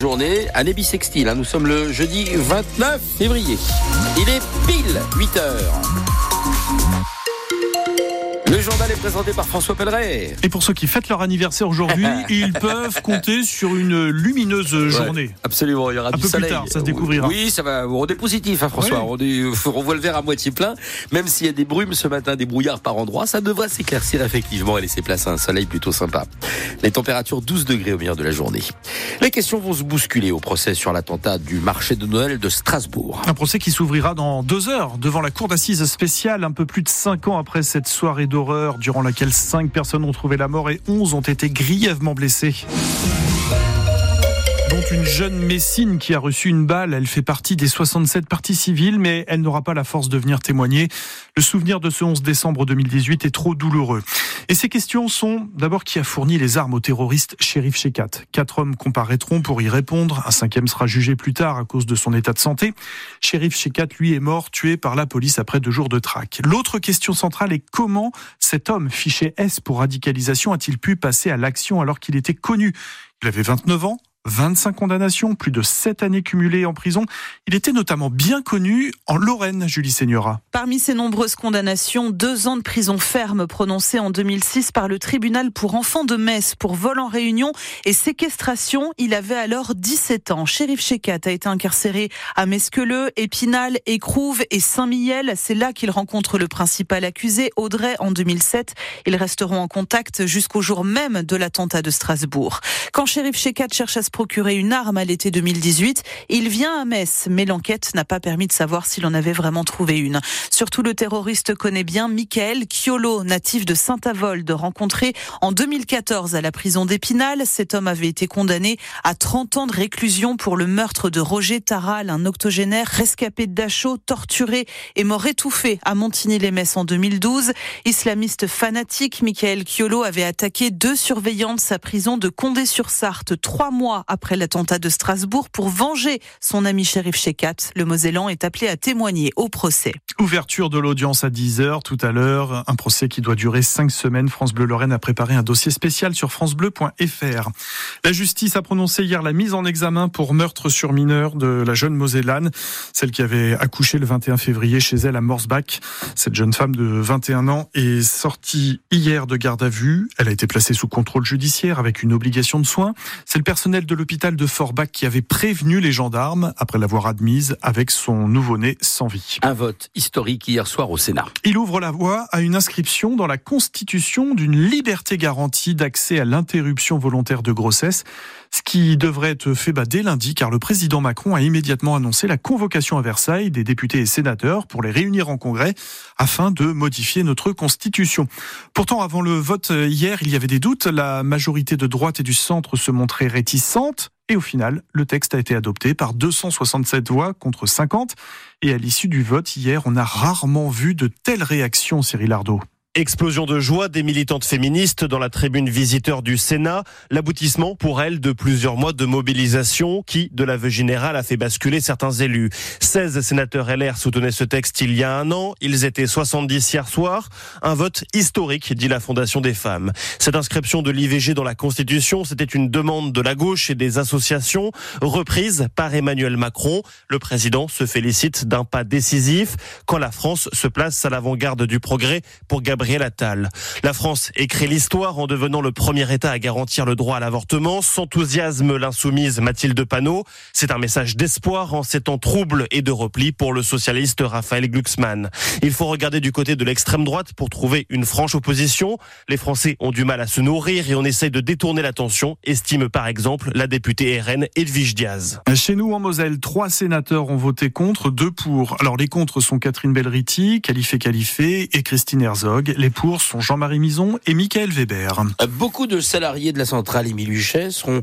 Journée, année bissextile, hein. nous sommes le jeudi 29 février. Il est pile 8 heures. Le journal est présenté par François Pelleret. Et pour ceux qui fêtent leur anniversaire aujourd'hui, ils peuvent compter sur une lumineuse journée. absolument, il y aura un du peu soleil. plus tard, ça se découvrira. Oui, ça va. On est positif, hein, François. On, est, on voit le verre à moitié plein. Même s'il y a des brumes ce matin, des brouillards par endroits, ça devrait s'éclaircir effectivement et laisser place à un soleil plutôt sympa. Les températures 12 degrés au milieu de la journée. Les questions vont se bousculer au procès sur l'attentat du marché de Noël de Strasbourg. Un procès qui s'ouvrira dans deux heures devant la cour d'assises spéciale, un peu plus de cinq ans après cette soirée d'horreur durant laquelle cinq personnes ont trouvé la mort et 11 ont été grièvement blessées dont une jeune Messine qui a reçu une balle. Elle fait partie des 67 parties civiles, mais elle n'aura pas la force de venir témoigner. Le souvenir de ce 11 décembre 2018 est trop douloureux. Et ces questions sont d'abord qui a fourni les armes au terroriste Shérif Shekat. Quatre hommes comparaîtront pour y répondre. Un cinquième sera jugé plus tard à cause de son état de santé. Shérif Shekat, lui, est mort, tué par la police après deux jours de traque. L'autre question centrale est comment cet homme fiché S pour radicalisation a-t-il pu passer à l'action alors qu'il était connu? Il avait 29 ans, 25 condamnations, plus de 7 années cumulées en prison. Il était notamment bien connu en Lorraine, Julie Seigneura. Parmi ses nombreuses condamnations, deux ans de prison ferme prononcés en 2006 par le tribunal pour enfants de Metz pour vol en réunion et séquestration. Il avait alors 17 ans. Shérif Shekat a été incarcéré à Mesqueleux, Épinal, Écrouve et Saint-Mihiel. C'est là qu'il rencontre le principal accusé, Audrey, en 2007. Ils resteront en contact jusqu'au jour même de l'attentat de Strasbourg. Quand Shérif Shekat cherche à se procurer une arme à l'été 2018. Il vient à Metz, mais l'enquête n'a pas permis de savoir s'il en avait vraiment trouvé une. Surtout, le terroriste connaît bien Michael Chiolo, natif de Saint-Avold, rencontré en 2014 à la prison d'Épinal. Cet homme avait été condamné à 30 ans de réclusion pour le meurtre de Roger Taral, un octogénaire rescapé de Dachau, torturé et mort étouffé à Montigny-les-Metz en 2012. Islamiste fanatique, Michael Chiolo avait attaqué deux surveillants de sa prison de Condé-sur-Sarthe trois mois après l'attentat de Strasbourg pour venger son ami shérif Shekat. Le Mosellan est appelé à témoigner au procès. Ouverture de l'audience à 10h tout à l'heure. Un procès qui doit durer 5 semaines. France Bleu Lorraine a préparé un dossier spécial sur francebleu.fr. La justice a prononcé hier la mise en examen pour meurtre sur mineur de la jeune Mosellane, celle qui avait accouché le 21 février chez elle à Morsbach. Cette jeune femme de 21 ans est sortie hier de garde à vue. Elle a été placée sous contrôle judiciaire avec une obligation de soins. C'est le personnel de l'hôpital de Forbach qui avait prévenu les gendarmes après l'avoir admise avec son nouveau-né sans vie. Un vote historique hier soir au Sénat. Il ouvre la voie à une inscription dans la Constitution d'une liberté garantie d'accès à l'interruption volontaire de grossesse, ce qui devrait être fait bah, dès lundi car le président Macron a immédiatement annoncé la convocation à Versailles des députés et sénateurs pour les réunir en congrès afin de modifier notre Constitution. Pourtant, avant le vote hier, il y avait des doutes. La majorité de droite et du centre se montrait réticente et au final, le texte a été adopté par 267 voix contre 50. Et à l'issue du vote hier, on a rarement vu de telles réactions, Cyril Ardo. Explosion de joie des militantes féministes dans la tribune visiteur du Sénat. L'aboutissement pour elles de plusieurs mois de mobilisation qui, de l'aveu général, a fait basculer certains élus. 16 sénateurs LR soutenaient ce texte il y a un an. Ils étaient 70 hier soir. Un vote historique, dit la Fondation des femmes. Cette inscription de l'IVG dans la Constitution, c'était une demande de la gauche et des associations, reprise par Emmanuel Macron. Le président se félicite d'un pas décisif quand la France se place à l'avant-garde du progrès pour Gabriel la France écrit l'histoire en devenant le premier État à garantir le droit à l'avortement. S'enthousiasme l'insoumise Mathilde Panot. C'est un message d'espoir en ces temps troubles et de repli pour le socialiste Raphaël Glucksmann. Il faut regarder du côté de l'extrême droite pour trouver une franche opposition. Les Français ont du mal à se nourrir et on essaye de détourner l'attention, estime par exemple la députée RN Edwige Diaz. Chez nous en Moselle, trois sénateurs ont voté contre, deux pour. Alors les contre sont Catherine Belriti, Califé Califé et Christine Herzog. Les pour sont Jean-Marie Mison et Michael Weber. Beaucoup de salariés de la centrale Émile Huchet seront euh,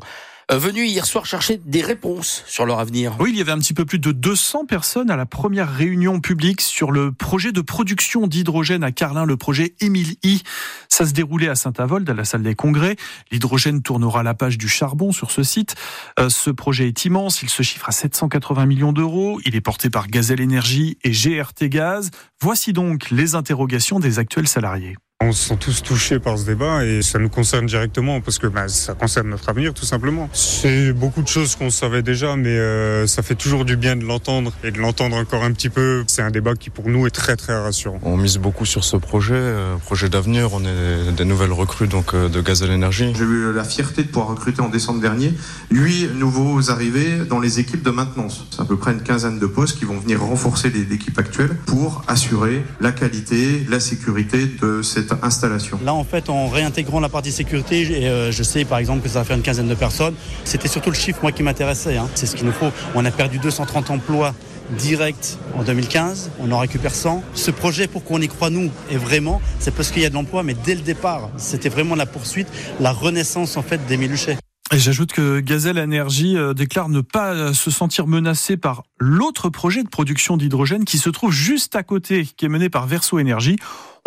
venus hier soir chercher des réponses sur leur avenir. Oui, il y avait un petit peu plus de 200 personnes à la première réunion publique sur le projet de production d'hydrogène à Carlin, le projet Émile I. Ça se déroulait à Saint-Avold, à la salle des congrès. L'hydrogène tournera la page du charbon sur ce site. Euh, ce projet est immense, il se chiffre à 780 millions d'euros. Il est porté par Gazelle Énergie et GRT Gaz. Voici donc les interrogations des actuels salariés. On se sent tous touchés par ce débat et ça nous concerne directement parce que bah, ça concerne notre avenir tout simplement. C'est beaucoup de choses qu'on savait déjà mais euh, ça fait toujours du bien de l'entendre et de l'entendre encore un petit peu. C'est un débat qui pour nous est très très rassurant. On mise beaucoup sur ce projet, euh, projet d'avenir. On est des nouvelles recrues donc euh, de Gazelle Énergie. J'ai eu la fierté de pouvoir recruter en décembre dernier huit nouveaux arrivés dans les équipes de maintenance. C'est à peu près une quinzaine de postes qui vont venir renforcer l'équipe actuelle pour assurer la qualité, la sécurité de cette installation. Là, en fait, en réintégrant la partie sécurité, et, euh, je sais par exemple que ça va faire une quinzaine de personnes. C'était surtout le chiffre moi qui m'intéressait. Hein. C'est ce qu'il nous faut. On a perdu 230 emplois directs en 2015, on en récupère 100. Ce projet, pour qu'on y croit nous, est vraiment, c'est parce qu'il y a de l'emploi, mais dès le départ, c'était vraiment la poursuite, la renaissance en fait des Miluchets. Et j'ajoute que Gazelle Energy euh, déclare ne pas euh, se sentir menacé par l'autre projet de production d'hydrogène qui se trouve juste à côté, qui est mené par Verso Énergie.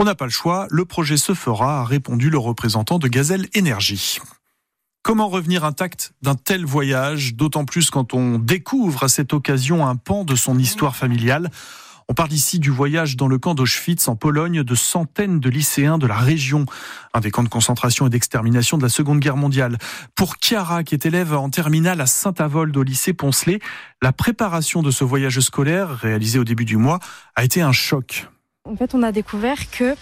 On n'a pas le choix, le projet se fera, a répondu le représentant de Gazelle Énergie. Comment revenir intact d'un tel voyage, d'autant plus quand on découvre à cette occasion un pan de son histoire familiale? On parle ici du voyage dans le camp d'Auschwitz en Pologne de centaines de lycéens de la région, un des camps de concentration et d'extermination de la Seconde Guerre mondiale. Pour Chiara, qui est élève en terminale à Saint-Avold au lycée Poncelet, la préparation de ce voyage scolaire, réalisé au début du mois, a été un choc. En fait, on a découvert que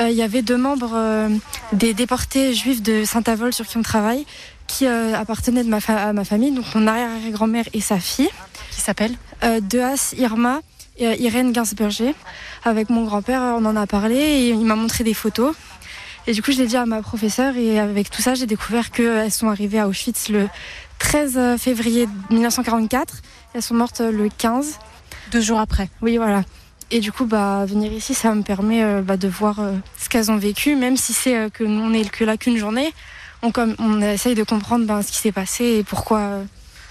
euh, il y avait deux membres euh, des déportés juifs de Saint-Avold sur qui on travaille, qui euh, appartenaient de ma à ma famille, donc mon arrière-grand-mère et sa fille. Qui s'appelle? Deas Irma euh, Irène Gainsberger. Avec mon grand-père, on en a parlé et il m'a montré des photos. Et du coup, je l'ai dit à ma professeure et avec tout ça, j'ai découvert qu'elles sont arrivées à Auschwitz le 13 février 1944. Elles sont mortes le 15. Deux jours après. Oui, voilà. Et du coup, bah, venir ici, ça me permet euh, bah, de voir euh, ce qu'elles ont vécu, même si c'est que nous, on n'est que là qu'une journée. On, comme, essaye de comprendre bah, ce qui s'est passé et pourquoi,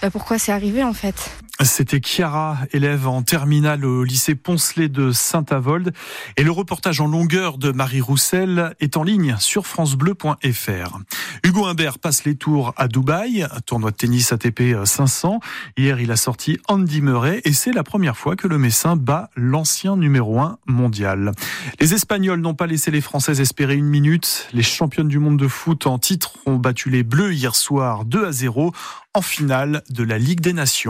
bah, pourquoi c'est arrivé en fait. C'était Chiara, élève en terminale au lycée Poncelet de Saint-Avold. Et le reportage en longueur de Marie Roussel est en ligne sur francebleu.fr. Hugo Humbert passe les tours à Dubaï, tournoi de tennis ATP 500. Hier, il a sorti Andy Murray et c'est la première fois que le Messin bat l'ancien numéro 1 mondial. Les Espagnols n'ont pas laissé les Françaises espérer une minute. Les championnes du monde de foot en titre ont battu les Bleus hier soir 2 à 0 en finale de la Ligue des Nations.